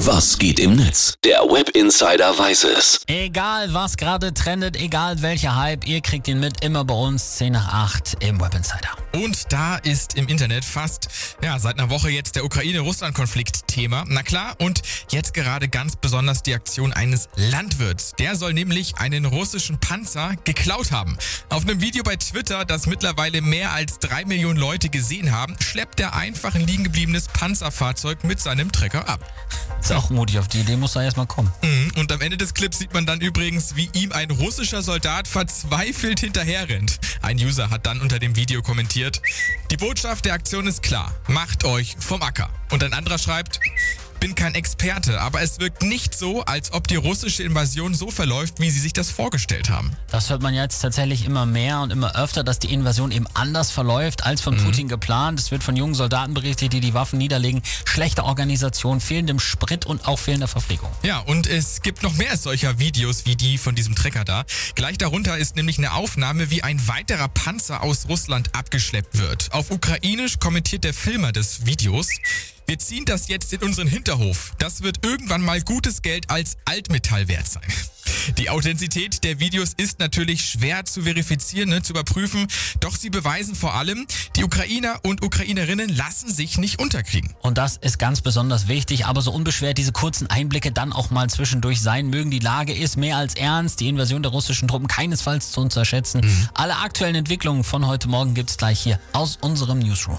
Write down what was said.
Was geht im Netz? Der Web Insider weiß es. Egal was gerade trendet, egal welcher Hype, ihr kriegt ihn mit immer bei uns 10 nach 8 im Web Insider. Und da ist im Internet fast, ja, seit einer Woche jetzt der Ukraine-Russland-Konflikt Thema. Na klar, und jetzt gerade ganz besonders die Aktion eines Landwirts. Der soll nämlich einen russischen Panzer geklaut haben. Auf einem Video bei Twitter, das mittlerweile mehr als drei Millionen Leute gesehen haben, schleppt er einfach ein liegen gebliebenes Panzerfahrzeug mit seinem Trecker ab. Ist auch mutig, auf die Idee muss er erstmal kommen. Mhm, Und am Ende des Clips sieht man dann übrigens, wie ihm ein russischer Soldat verzweifelt hinterherrennt. Ein User hat dann unter dem Video kommentiert, die Botschaft der Aktion ist klar, macht euch vom Acker. Und ein anderer schreibt, bin kein Experte, aber es wirkt nicht so, als ob die russische Invasion so verläuft, wie sie sich das vorgestellt haben. Das hört man jetzt tatsächlich immer mehr und immer öfter, dass die Invasion eben anders verläuft als von Putin geplant. Es wird von jungen Soldaten berichtet, die die Waffen niederlegen. Schlechte Organisation, fehlendem Sprit und auch fehlender Verpflegung. Ja, und es gibt noch mehr solcher Videos wie die von diesem Trecker da. Gleich darunter ist nämlich eine Aufnahme, wie ein weiterer Panzer aus Russland abgeschleppt wird. Auf Ukrainisch kommentiert der Filmer des Videos. Wir ziehen das jetzt in unseren Hinterhof. Das wird irgendwann mal gutes Geld als Altmetall wert sein. Die Authentizität der Videos ist natürlich schwer zu verifizieren, ne, zu überprüfen. Doch sie beweisen vor allem, die Ukrainer und Ukrainerinnen lassen sich nicht unterkriegen. Und das ist ganz besonders wichtig, aber so unbeschwert diese kurzen Einblicke dann auch mal zwischendurch sein mögen. Die Lage ist mehr als ernst, die Invasion der russischen Truppen keinesfalls zu unterschätzen. Alle aktuellen Entwicklungen von heute Morgen gibt's gleich hier aus unserem Newsroom.